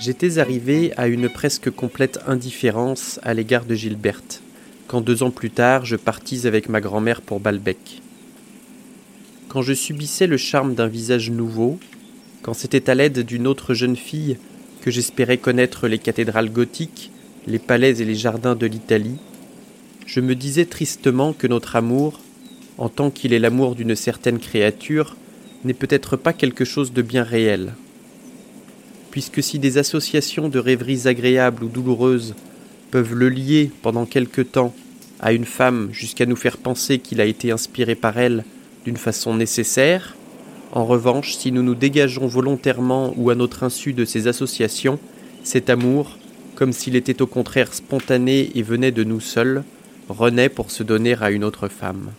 J'étais arrivé à une presque complète indifférence à l'égard de Gilberte, quand deux ans plus tard je partis avec ma grand-mère pour Balbec. Quand je subissais le charme d'un visage nouveau, quand c'était à l'aide d'une autre jeune fille que j'espérais connaître les cathédrales gothiques, les palais et les jardins de l'Italie, je me disais tristement que notre amour, en tant qu'il est l'amour d'une certaine créature, n'est peut-être pas quelque chose de bien réel. Puisque si des associations de rêveries agréables ou douloureuses peuvent le lier pendant quelque temps à une femme jusqu'à nous faire penser qu'il a été inspiré par elle d'une façon nécessaire, en revanche, si nous nous dégageons volontairement ou à notre insu de ces associations, cet amour, comme s'il était au contraire spontané et venait de nous seuls, renaît pour se donner à une autre femme.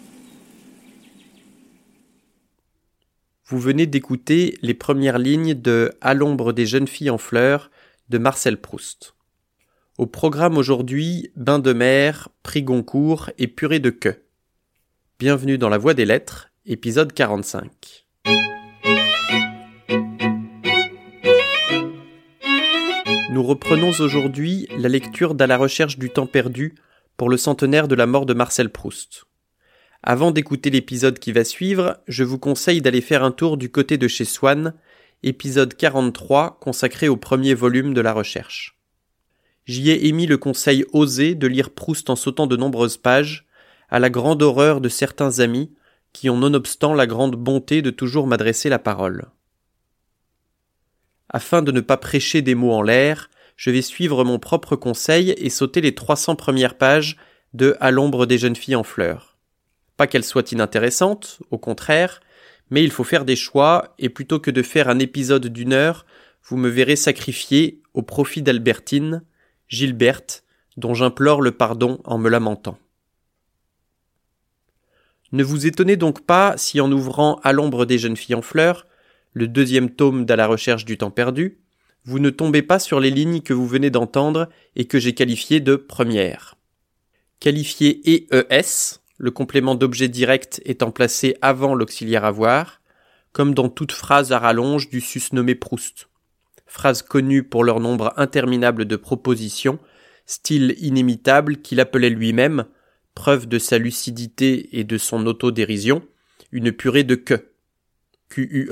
Vous venez d'écouter les premières lignes de À l'ombre des jeunes filles en fleurs de Marcel Proust. Au programme aujourd'hui, bain de mer, prix Goncourt et purée de queue. Bienvenue dans la Voie des Lettres, épisode 45. Nous reprenons aujourd'hui la lecture d'À la recherche du temps perdu pour le centenaire de la mort de Marcel Proust. Avant d'écouter l'épisode qui va suivre, je vous conseille d'aller faire un tour du côté de chez Swann, épisode 43 consacré au premier volume de la recherche. J'y ai émis le conseil osé de lire Proust en sautant de nombreuses pages, à la grande horreur de certains amis qui ont nonobstant la grande bonté de toujours m'adresser la parole. Afin de ne pas prêcher des mots en l'air, je vais suivre mon propre conseil et sauter les 300 premières pages de À l'ombre des jeunes filles en fleurs. Pas qu'elles soient inintéressantes, au contraire, mais il faut faire des choix, et plutôt que de faire un épisode d'une heure, vous me verrez sacrifier, au profit d'Albertine, Gilberte, dont j'implore le pardon en me lamentant. Ne vous étonnez donc pas si en ouvrant À l'ombre des jeunes filles en fleurs, le deuxième tome d'À la recherche du temps perdu, vous ne tombez pas sur les lignes que vous venez d'entendre et que j'ai qualifiées de premières. Qualifié EES, le complément d'objet direct étant placé avant l'auxiliaire avoir, comme dans toute phrase à rallonge du susnommé Proust. Phrase connue pour leur nombre interminable de propositions, style inimitable qu'il appelait lui-même, preuve de sa lucidité et de son autodérision, une purée de que, QUE,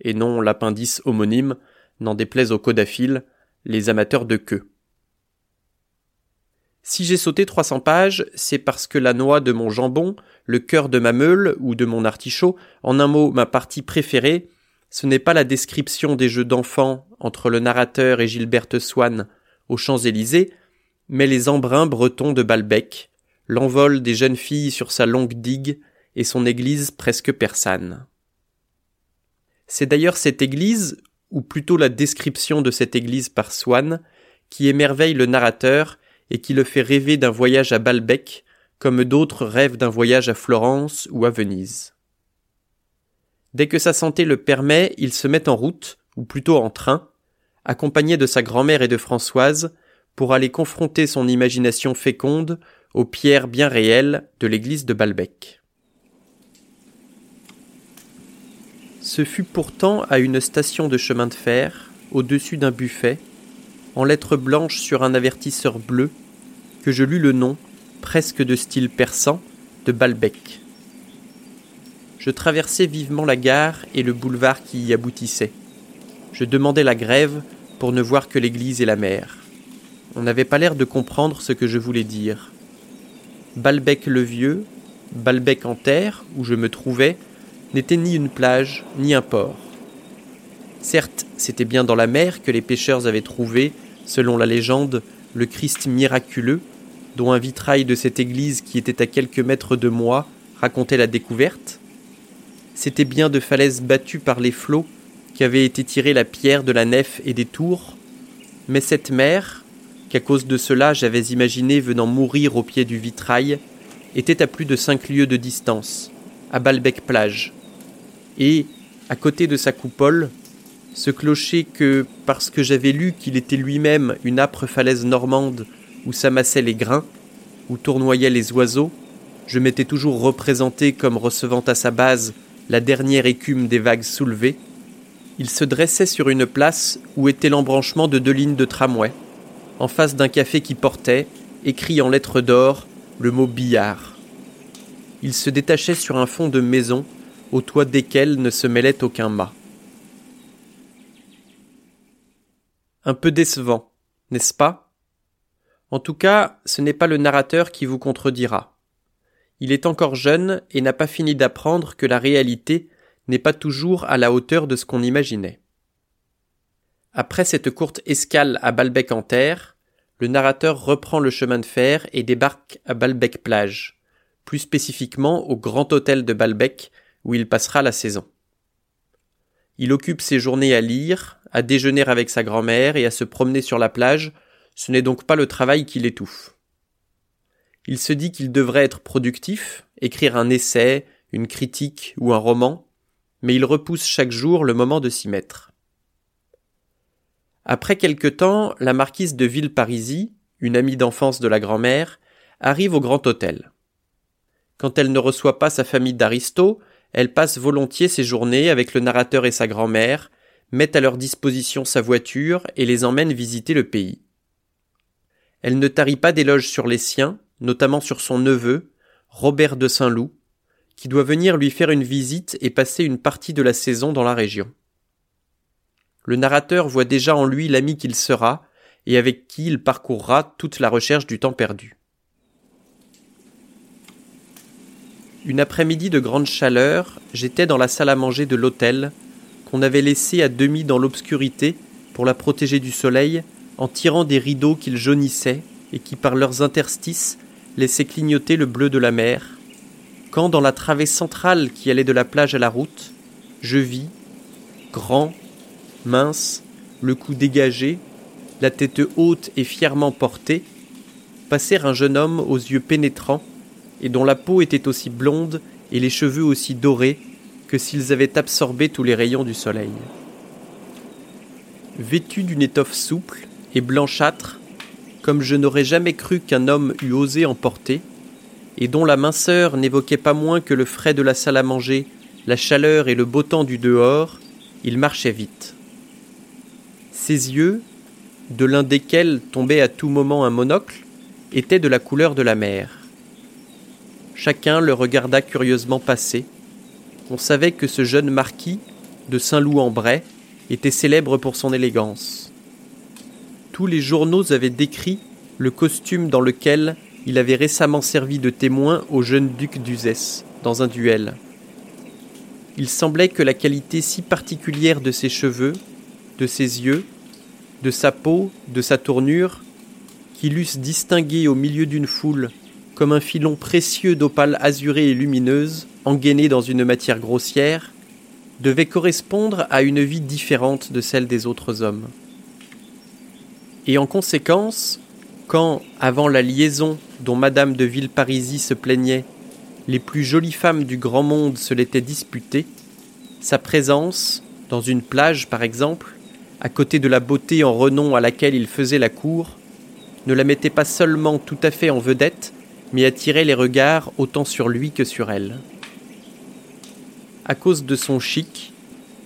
et non l'appendice homonyme, n'en déplaise aux codaphiles, les amateurs de queue. Si j'ai sauté 300 pages, c'est parce que la noix de mon jambon, le cœur de ma meule ou de mon artichaut, en un mot ma partie préférée, ce n'est pas la description des jeux d'enfants entre le narrateur et Gilberte Swann aux Champs-Élysées, mais les embruns bretons de Balbec, l'envol des jeunes filles sur sa longue digue et son église presque persane. C'est d'ailleurs cette église ou plutôt la description de cette église par Swann, qui émerveille le narrateur et qui le fait rêver d'un voyage à Balbec, comme d'autres rêvent d'un voyage à Florence ou à Venise. Dès que sa santé le permet, il se met en route, ou plutôt en train, accompagné de sa grand-mère et de Françoise, pour aller confronter son imagination féconde aux pierres bien réelles de l'église de Balbec. Ce fut pourtant à une station de chemin de fer, au-dessus d'un buffet, en lettres blanches sur un avertisseur bleu, que je lus le nom, presque de style persan, de Balbec. Je traversais vivement la gare et le boulevard qui y aboutissait. Je demandais la grève pour ne voir que l'église et la mer. On n'avait pas l'air de comprendre ce que je voulais dire. Balbec le vieux, Balbec en terre, où je me trouvais, n'était ni une plage, ni un port. Certes, c'était bien dans la mer que les pêcheurs avaient trouvé, selon la légende, le Christ miraculeux, dont un vitrail de cette église qui était à quelques mètres de moi racontait la découverte. C'était bien de falaises battues par les flots qu'avait été tirée la pierre de la nef et des tours, mais cette mer, qu'à cause de cela j'avais imaginé venant mourir au pied du vitrail, était à plus de cinq lieues de distance, à Balbec plage et, à côté de sa coupole, ce clocher que, parce que j'avais lu qu'il était lui-même une âpre falaise normande où s'amassaient les grains, où tournoyaient les oiseaux, je m'étais toujours représenté comme recevant à sa base la dernière écume des vagues soulevées, Il se dressait sur une place où était l'embranchement de deux lignes de tramway, en face d'un café qui portait, écrit en lettres d'or, le mot billard. Il se détachait sur un fond de maison, au toit desquelles ne se mêlait aucun mât. Un peu décevant, n'est-ce pas? En tout cas, ce n'est pas le narrateur qui vous contredira. Il est encore jeune et n'a pas fini d'apprendre que la réalité n'est pas toujours à la hauteur de ce qu'on imaginait. Après cette courte escale à Balbec en terre, le narrateur reprend le chemin de fer et débarque à Balbec plage, plus spécifiquement au grand hôtel de Balbec où il passera la saison. Il occupe ses journées à lire, à déjeuner avec sa grand-mère et à se promener sur la plage, ce n'est donc pas le travail qui l'étouffe. Il se dit qu'il devrait être productif, écrire un essai, une critique ou un roman, mais il repousse chaque jour le moment de s'y mettre. Après quelque temps, la marquise de Villeparisis, une amie d'enfance de la grand-mère, arrive au grand hôtel. Quand elle ne reçoit pas sa famille d'Aristo, elle passe volontiers ses journées avec le narrateur et sa grand-mère, met à leur disposition sa voiture et les emmène visiter le pays. Elle ne tarit pas d'éloges sur les siens, notamment sur son neveu, Robert de Saint-Loup, qui doit venir lui faire une visite et passer une partie de la saison dans la région. Le narrateur voit déjà en lui l'ami qu'il sera, et avec qui il parcourra toute la recherche du temps perdu. Une après-midi de grande chaleur, j'étais dans la salle à manger de l'hôtel, qu'on avait laissée à demi dans l'obscurité pour la protéger du soleil, en tirant des rideaux qu'ils jaunissaient et qui par leurs interstices laissaient clignoter le bleu de la mer, quand dans la travée centrale qui allait de la plage à la route, je vis, grand, mince, le cou dégagé, la tête haute et fièrement portée, passer un jeune homme aux yeux pénétrants, et dont la peau était aussi blonde et les cheveux aussi dorés que s'ils avaient absorbé tous les rayons du soleil. Vêtu d'une étoffe souple et blanchâtre, comme je n'aurais jamais cru qu'un homme eût osé en porter, et dont la minceur n'évoquait pas moins que le frais de la salle à manger, la chaleur et le beau temps du dehors, il marchait vite. Ses yeux, de l'un desquels tombait à tout moment un monocle, étaient de la couleur de la mer. Chacun le regarda curieusement passer. On savait que ce jeune marquis, de Saint-Loup-en-Bray, était célèbre pour son élégance. Tous les journaux avaient décrit le costume dans lequel il avait récemment servi de témoin au jeune duc d'Uzès, dans un duel. Il semblait que la qualité si particulière de ses cheveux, de ses yeux, de sa peau, de sa tournure, qui l'eussent distingué au milieu d'une foule comme un filon précieux d'opale azurée et lumineuse, engainé dans une matière grossière, devait correspondre à une vie différente de celle des autres hommes. Et en conséquence, quand, avant la liaison dont Madame de Villeparisis se plaignait, les plus jolies femmes du grand monde se l'étaient disputée, sa présence, dans une plage par exemple, à côté de la beauté en renom à laquelle il faisait la cour, ne la mettait pas seulement tout à fait en vedette, mais attirait les regards autant sur lui que sur elle. À cause de son chic,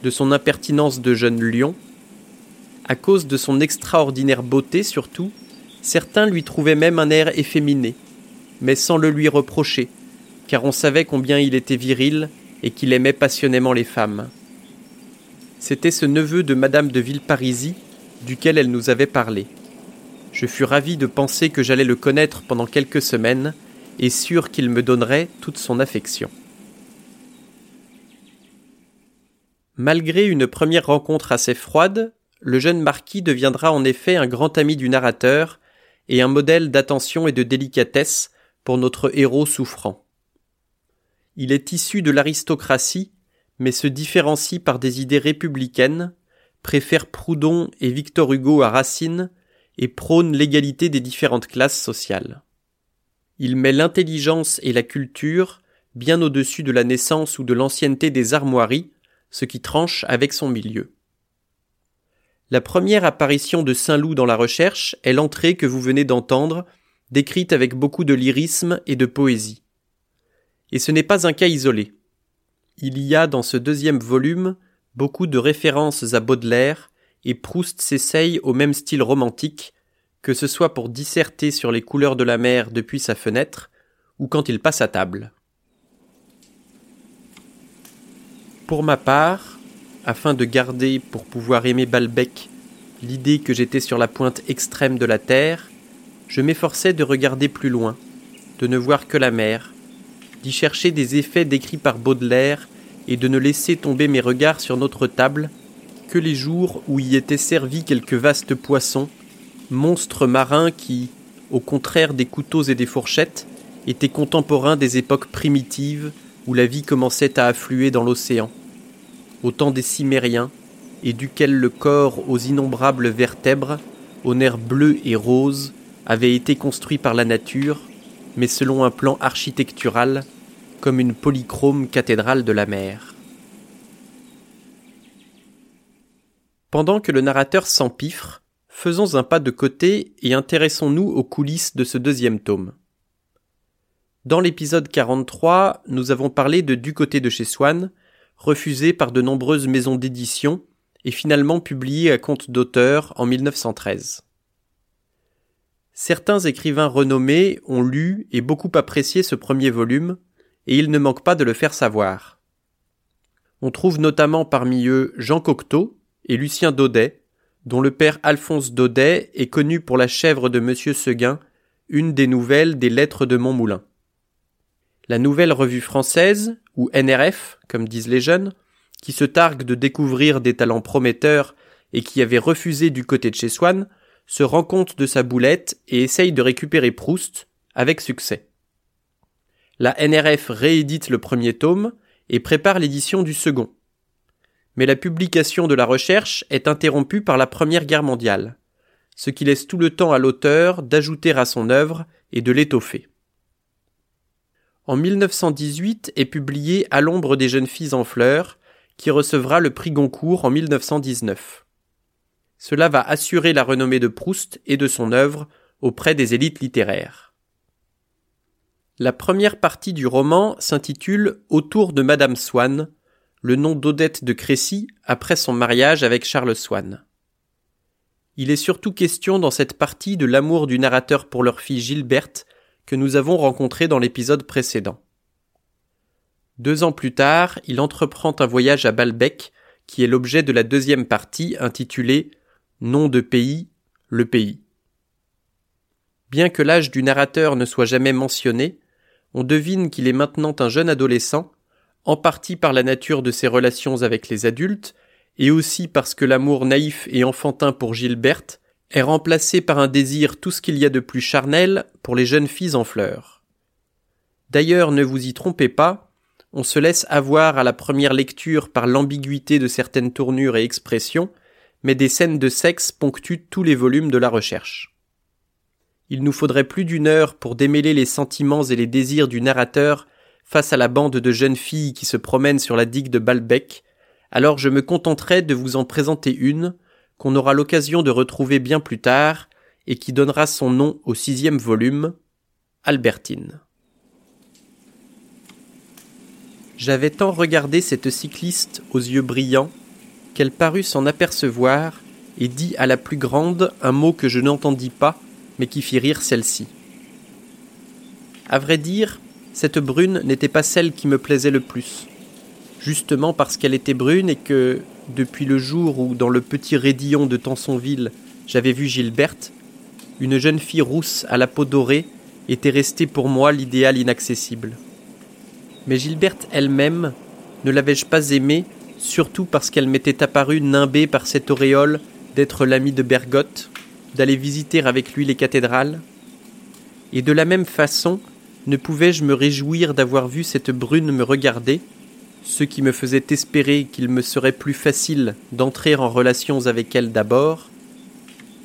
de son impertinence de jeune lion, à cause de son extraordinaire beauté surtout, Certains lui trouvaient même un air efféminé, mais sans le lui reprocher, car on savait combien il était viril et qu'il aimait passionnément les femmes. C'était ce neveu de Madame de Villeparisis duquel elle nous avait parlé. Je fus ravi de penser que j'allais le connaître pendant quelques semaines, et sûr qu'il me donnerait toute son affection. Malgré une première rencontre assez froide, le jeune marquis deviendra en effet un grand ami du narrateur et un modèle d'attention et de délicatesse pour notre héros souffrant. Il est issu de l'aristocratie, mais se différencie par des idées républicaines, préfère Proudhon et Victor Hugo à Racine, et prône l'égalité des différentes classes sociales. Il met l'intelligence et la culture bien au-dessus de la naissance ou de l'ancienneté des armoiries, ce qui tranche avec son milieu. La première apparition de Saint-Loup dans la recherche est l'entrée que vous venez d'entendre, décrite avec beaucoup de lyrisme et de poésie. Et ce n'est pas un cas isolé. Il y a dans ce deuxième volume beaucoup de références à Baudelaire, et Proust s'essaye au même style romantique, que ce soit pour disserter sur les couleurs de la mer depuis sa fenêtre, ou quand il passe à table. Pour ma part, afin de garder, pour pouvoir aimer Balbec, l'idée que j'étais sur la pointe extrême de la terre, je m'efforçais de regarder plus loin, de ne voir que la mer, d'y chercher des effets décrits par Baudelaire et de ne laisser tomber mes regards sur notre table que les jours où y étaient servis quelques vastes poissons, monstres marins qui, au contraire des couteaux et des fourchettes, étaient contemporains des époques primitives où la vie commençait à affluer dans l'océan, au temps des Cimériens, et duquel le corps aux innombrables vertèbres, aux nerfs bleus et roses, avait été construit par la nature, mais selon un plan architectural, comme une polychrome cathédrale de la mer. Pendant que le narrateur s'empiffre, faisons un pas de côté et intéressons-nous aux coulisses de ce deuxième tome. Dans l'épisode 43, nous avons parlé de Du côté de chez Swann, refusé par de nombreuses maisons d'édition et finalement publié à compte d'auteur en 1913. Certains écrivains renommés ont lu et beaucoup apprécié ce premier volume, et il ne manque pas de le faire savoir. On trouve notamment parmi eux Jean Cocteau et Lucien Daudet, dont le père Alphonse Daudet est connu pour la chèvre de Monsieur Seguin, une des nouvelles des lettres de Montmoulin. La nouvelle revue française, ou NRF, comme disent les jeunes, qui se targue de découvrir des talents prometteurs et qui avait refusé du côté de chez Swann, se rend compte de sa boulette et essaye de récupérer Proust, avec succès. La NRF réédite le premier tome et prépare l'édition du second. Mais la publication de la recherche est interrompue par la Première Guerre mondiale, ce qui laisse tout le temps à l'auteur d'ajouter à son œuvre et de l'étoffer. En 1918 est publié À l'ombre des jeunes filles en fleurs, qui recevra le prix Goncourt en 1919. Cela va assurer la renommée de Proust et de son œuvre auprès des élites littéraires. La première partie du roman s'intitule Autour de Madame Swann, le nom d'Odette de Crécy après son mariage avec Charles Swann. Il est surtout question dans cette partie de l'amour du narrateur pour leur fille Gilberte que nous avons rencontré dans l'épisode précédent. Deux ans plus tard, il entreprend un voyage à Balbec, qui est l'objet de la deuxième partie intitulée Nom de pays, le pays. Bien que l'âge du narrateur ne soit jamais mentionné, on devine qu'il est maintenant un jeune adolescent, en partie par la nature de ses relations avec les adultes, et aussi parce que l'amour naïf et enfantin pour Gilberte est remplacé par un désir tout ce qu'il y a de plus charnel pour les jeunes filles en fleurs. D'ailleurs, ne vous y trompez pas, on se laisse avoir à la première lecture par l'ambiguïté de certaines tournures et expressions, mais des scènes de sexe ponctuent tous les volumes de la recherche. Il nous faudrait plus d'une heure pour démêler les sentiments et les désirs du narrateur face à la bande de jeunes filles qui se promènent sur la digue de Balbec, alors je me contenterai de vous en présenter une, qu'on aura l'occasion de retrouver bien plus tard, et qui donnera son nom au sixième volume, Albertine. J'avais tant regardé cette cycliste aux yeux brillants qu'elle parut s'en apercevoir et dit à la plus grande un mot que je n'entendis pas, mais qui fit rire celle-ci. À vrai dire, cette brune n'était pas celle qui me plaisait le plus, justement parce qu'elle était brune et que, depuis le jour où, dans le petit raidillon de Tansonville, j'avais vu Gilberte, une jeune fille rousse à la peau dorée était restée pour moi l'idéal inaccessible. Mais Gilberte elle-même, ne l'avais-je pas aimée, surtout parce qu'elle m'était apparue nimbée par cette auréole d'être l'amie de Bergotte, d'aller visiter avec lui les cathédrales Et de la même façon, ne pouvais-je me réjouir d'avoir vu cette brune me regarder, ce qui me faisait espérer qu'il me serait plus facile d'entrer en relations avec elle d'abord,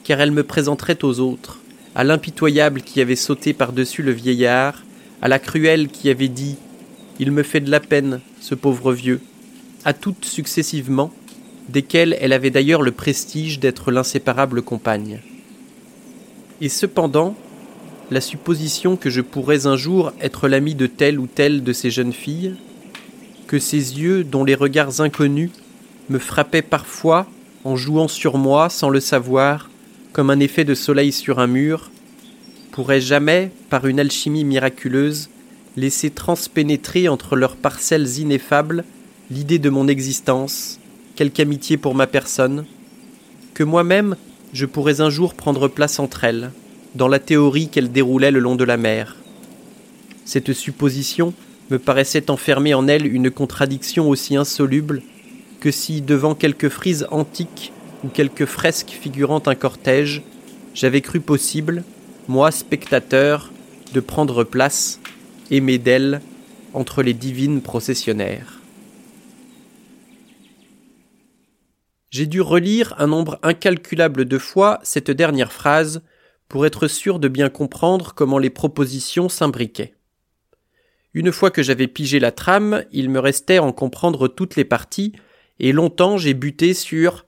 car elle me présenterait aux autres, à l'impitoyable qui avait sauté par-dessus le vieillard, à la cruelle qui avait dit il me fait de la peine, ce pauvre vieux, à toutes successivement, desquelles elle avait d'ailleurs le prestige d'être l'inséparable compagne. Et cependant, la supposition que je pourrais un jour être l'ami de telle ou telle de ces jeunes filles, que ces yeux dont les regards inconnus me frappait parfois en jouant sur moi sans le savoir, comme un effet de soleil sur un mur, pourrait jamais, par une alchimie miraculeuse, laisser transpénétrer entre leurs parcelles ineffables l'idée de mon existence, quelque amitié pour ma personne, que moi-même je pourrais un jour prendre place entre elles, dans la théorie qu'elles déroulaient le long de la mer. Cette supposition me paraissait enfermer en elle une contradiction aussi insoluble que si, devant quelque frise antique ou quelque fresque figurant un cortège, j'avais cru possible, moi spectateur, de prendre place, aimé d'elle, entre les divines processionnaires. J'ai dû relire un nombre incalculable de fois cette dernière phrase pour être sûr de bien comprendre comment les propositions s'imbriquaient. Une fois que j'avais pigé la trame, il me restait en comprendre toutes les parties, et longtemps j'ai buté sur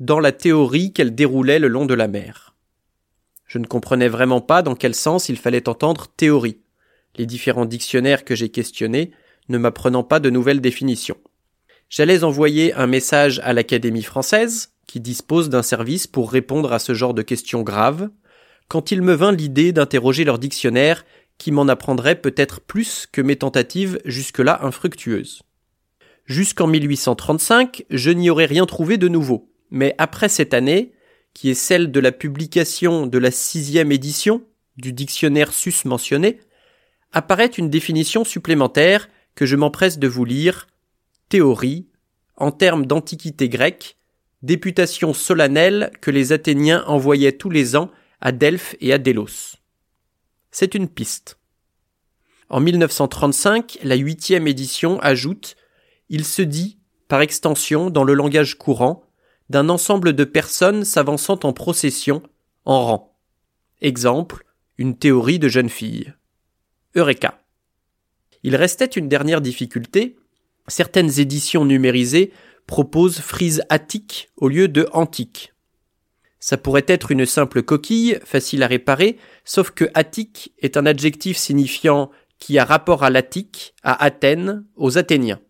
dans la théorie qu'elle déroulait le long de la mer. Je ne comprenais vraiment pas dans quel sens il fallait entendre théorie, les différents dictionnaires que j'ai questionnés ne m'apprenant pas de nouvelles définitions. J'allais envoyer un message à l'Académie française, qui dispose d'un service pour répondre à ce genre de questions graves, quand il me vint l'idée d'interroger leur dictionnaire qui m'en apprendrait peut-être plus que mes tentatives jusque-là infructueuses. Jusqu'en 1835, je n'y aurais rien trouvé de nouveau, mais après cette année, qui est celle de la publication de la sixième édition du dictionnaire sus mentionné, apparaît une définition supplémentaire que je m'empresse de vous lire. Théorie, en termes d'antiquité grecque, députation solennelle que les Athéniens envoyaient tous les ans à Delphes et à Délos. C'est une piste. En 1935, la huitième édition ajoute Il se dit, par extension, dans le langage courant, d'un ensemble de personnes s'avançant en procession, en rang. Exemple, une théorie de jeune fille. Eureka. Il restait une dernière difficulté. Certaines éditions numérisées proposent frise attique au lieu de antique. Ça pourrait être une simple coquille, facile à réparer, sauf que attique est un adjectif signifiant qui a rapport à l'Attique, à Athènes, aux Athéniens.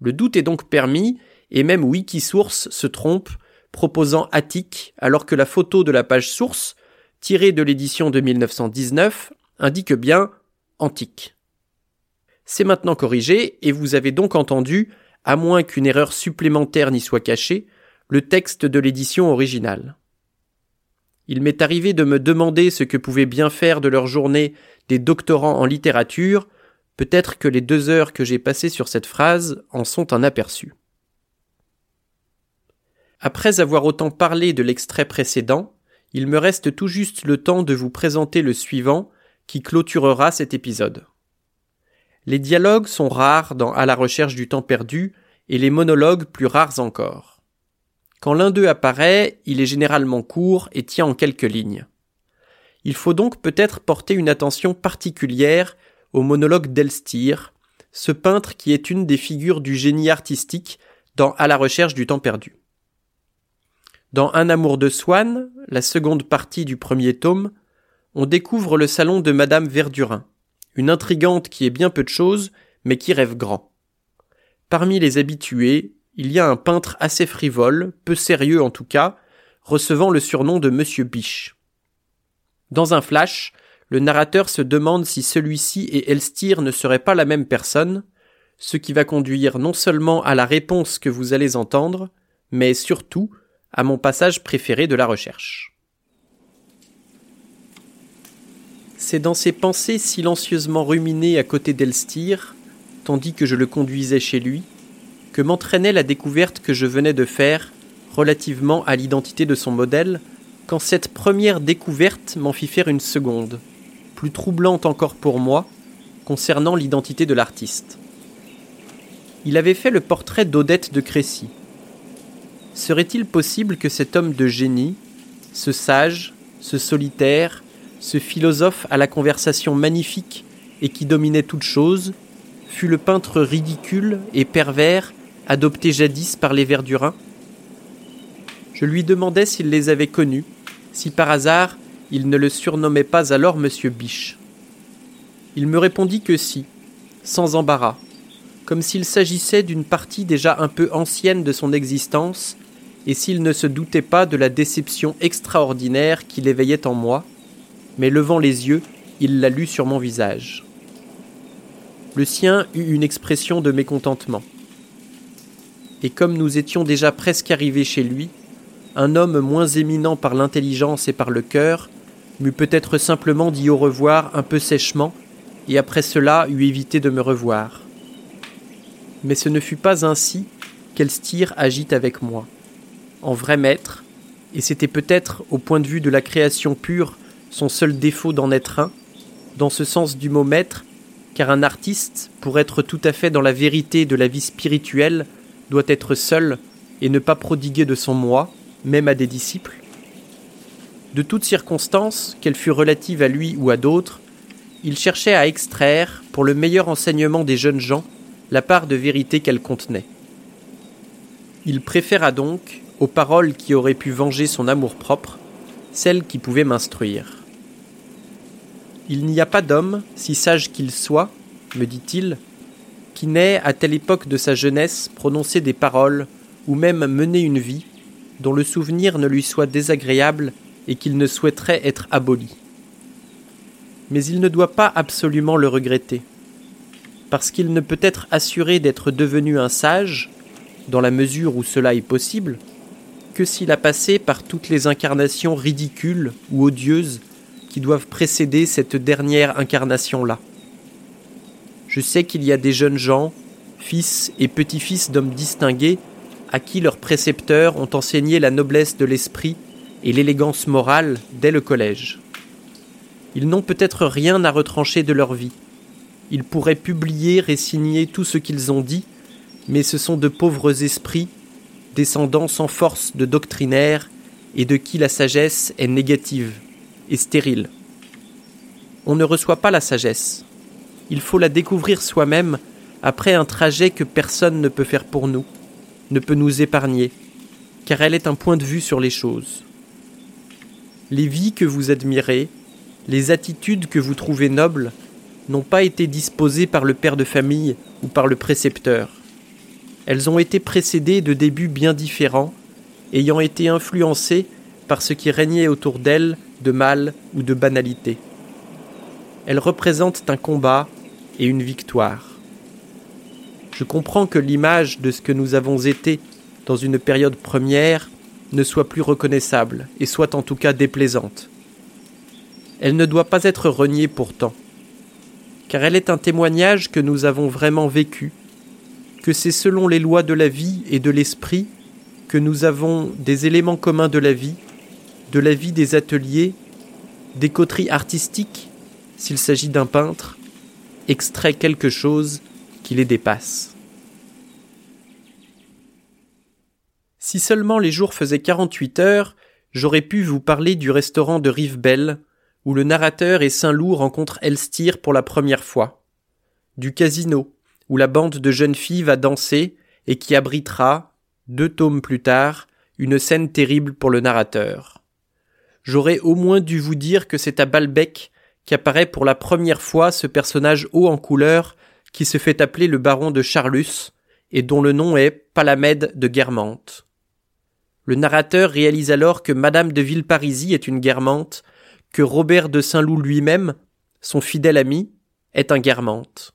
Le doute est donc permis, et même Wikisource se trompe, proposant Attique, alors que la photo de la page source, tirée de l'édition de 1919, indique bien antique. C'est maintenant corrigé, et vous avez donc entendu, à moins qu'une erreur supplémentaire n'y soit cachée, le texte de l'édition originale. Il m'est arrivé de me demander ce que pouvaient bien faire de leur journée des doctorants en littérature, peut-être que les deux heures que j'ai passées sur cette phrase en sont un aperçu. Après avoir autant parlé de l'extrait précédent, il me reste tout juste le temps de vous présenter le suivant qui clôturera cet épisode. Les dialogues sont rares dans À la recherche du temps perdu et les monologues plus rares encore. Quand l'un d'eux apparaît, il est généralement court et tient en quelques lignes. Il faut donc peut-être porter une attention particulière au monologue d'Elstir, ce peintre qui est une des figures du génie artistique dans À la recherche du temps perdu. Dans Un amour de Swann, la seconde partie du premier tome, on découvre le salon de Madame Verdurin, une intrigante qui est bien peu de choses, mais qui rêve grand. Parmi les habitués, il y a un peintre assez frivole, peu sérieux en tout cas, recevant le surnom de Monsieur Biche. Dans un flash, le narrateur se demande si celui-ci et Elstir ne seraient pas la même personne, ce qui va conduire non seulement à la réponse que vous allez entendre, mais surtout à mon passage préféré de la recherche. C'est dans ces pensées silencieusement ruminées à côté d'Elstir, tandis que je le conduisais chez lui, que m'entraînait la découverte que je venais de faire relativement à l'identité de son modèle, quand cette première découverte m'en fit faire une seconde, plus troublante encore pour moi, concernant l'identité de l'artiste. Il avait fait le portrait d'Odette de Crécy. Serait-il possible que cet homme de génie, ce sage, ce solitaire, ce philosophe à la conversation magnifique et qui dominait toute chose, fût le peintre ridicule et pervers adoptés jadis par les Verdurins Je lui demandai s'il les avait connus, si par hasard il ne le surnommait pas alors Monsieur Biche. Il me répondit que si, sans embarras, comme s'il s'agissait d'une partie déjà un peu ancienne de son existence, et s'il ne se doutait pas de la déception extraordinaire qui l'éveillait en moi, mais levant les yeux, il la lut sur mon visage. Le sien eut une expression de mécontentement. Et comme nous étions déjà presque arrivés chez lui, un homme moins éminent par l'intelligence et par le cœur m'eût peut-être simplement dit au revoir un peu sèchement, et après cela eût évité de me revoir. Mais ce ne fut pas ainsi qu'Elstir agit avec moi. En vrai maître, et c'était peut-être, au point de vue de la création pure, son seul défaut d'en être un, dans ce sens du mot maître, car un artiste, pour être tout à fait dans la vérité de la vie spirituelle, doit être seul et ne pas prodiguer de son moi, même à des disciples. De toutes circonstances, qu'elles fût relatives à lui ou à d'autres, il cherchait à extraire, pour le meilleur enseignement des jeunes gens, la part de vérité qu'elle contenait. Il préféra donc, aux paroles qui auraient pu venger son amour-propre, celles qui pouvaient m'instruire. Il n'y a pas d'homme, si sage qu'il soit, me dit-il, qui n'ait, à telle époque de sa jeunesse, prononcé des paroles, ou même mené une vie, dont le souvenir ne lui soit désagréable et qu'il ne souhaiterait être aboli. Mais il ne doit pas absolument le regretter, parce qu'il ne peut être assuré d'être devenu un sage, dans la mesure où cela est possible, que s'il a passé par toutes les incarnations ridicules ou odieuses qui doivent précéder cette dernière incarnation-là. Je sais qu'il y a des jeunes gens, fils et petits-fils d'hommes distingués, à qui leurs précepteurs ont enseigné la noblesse de l'esprit et l'élégance morale dès le collège. Ils n'ont peut-être rien à retrancher de leur vie. Ils pourraient publier et signer tout ce qu'ils ont dit, mais ce sont de pauvres esprits, descendants sans force de doctrinaires, et de qui la sagesse est négative et stérile. On ne reçoit pas la sagesse. Il faut la découvrir soi-même après un trajet que personne ne peut faire pour nous, ne peut nous épargner, car elle est un point de vue sur les choses. Les vies que vous admirez, les attitudes que vous trouvez nobles, n'ont pas été disposées par le père de famille ou par le précepteur. Elles ont été précédées de débuts bien différents, ayant été influencées par ce qui régnait autour d'elles de mal ou de banalité. Elles représentent un combat et une victoire. Je comprends que l'image de ce que nous avons été dans une période première ne soit plus reconnaissable et soit en tout cas déplaisante. Elle ne doit pas être reniée pourtant, car elle est un témoignage que nous avons vraiment vécu, que c'est selon les lois de la vie et de l'esprit que nous avons des éléments communs de la vie de la vie des ateliers, des coteries artistiques, s'il s'agit d'un peintre, extrait quelque chose qui les dépasse. Si seulement les jours faisaient 48 heures, j'aurais pu vous parler du restaurant de Rivebelle, où le narrateur et Saint-Loup rencontrent Elstir pour la première fois, du casino, où la bande de jeunes filles va danser et qui abritera, deux tomes plus tard, une scène terrible pour le narrateur j'aurais au moins dû vous dire que c'est à Balbec qu'apparaît pour la première fois ce personnage haut en couleur qui se fait appeler le baron de Charlus et dont le nom est Palamède de Guermantes. Le narrateur réalise alors que Madame de Villeparisis est une Guermantes, que Robert de Saint-Loup lui-même, son fidèle ami, est un Guermantes.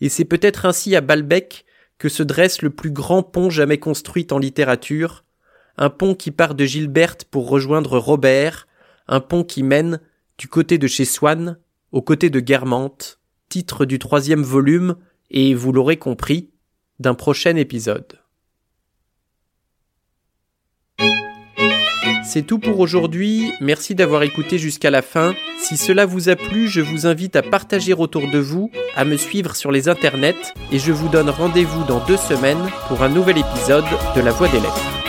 Et c'est peut-être ainsi à Balbec que se dresse le plus grand pont jamais construit en littérature, un pont qui part de Gilberte pour rejoindre Robert, un pont qui mène, du côté de chez Swann, au côté de Guermantes, titre du troisième volume, et vous l'aurez compris, d'un prochain épisode. C'est tout pour aujourd'hui, merci d'avoir écouté jusqu'à la fin. Si cela vous a plu, je vous invite à partager autour de vous, à me suivre sur les internets, et je vous donne rendez-vous dans deux semaines pour un nouvel épisode de La Voix des Lettres.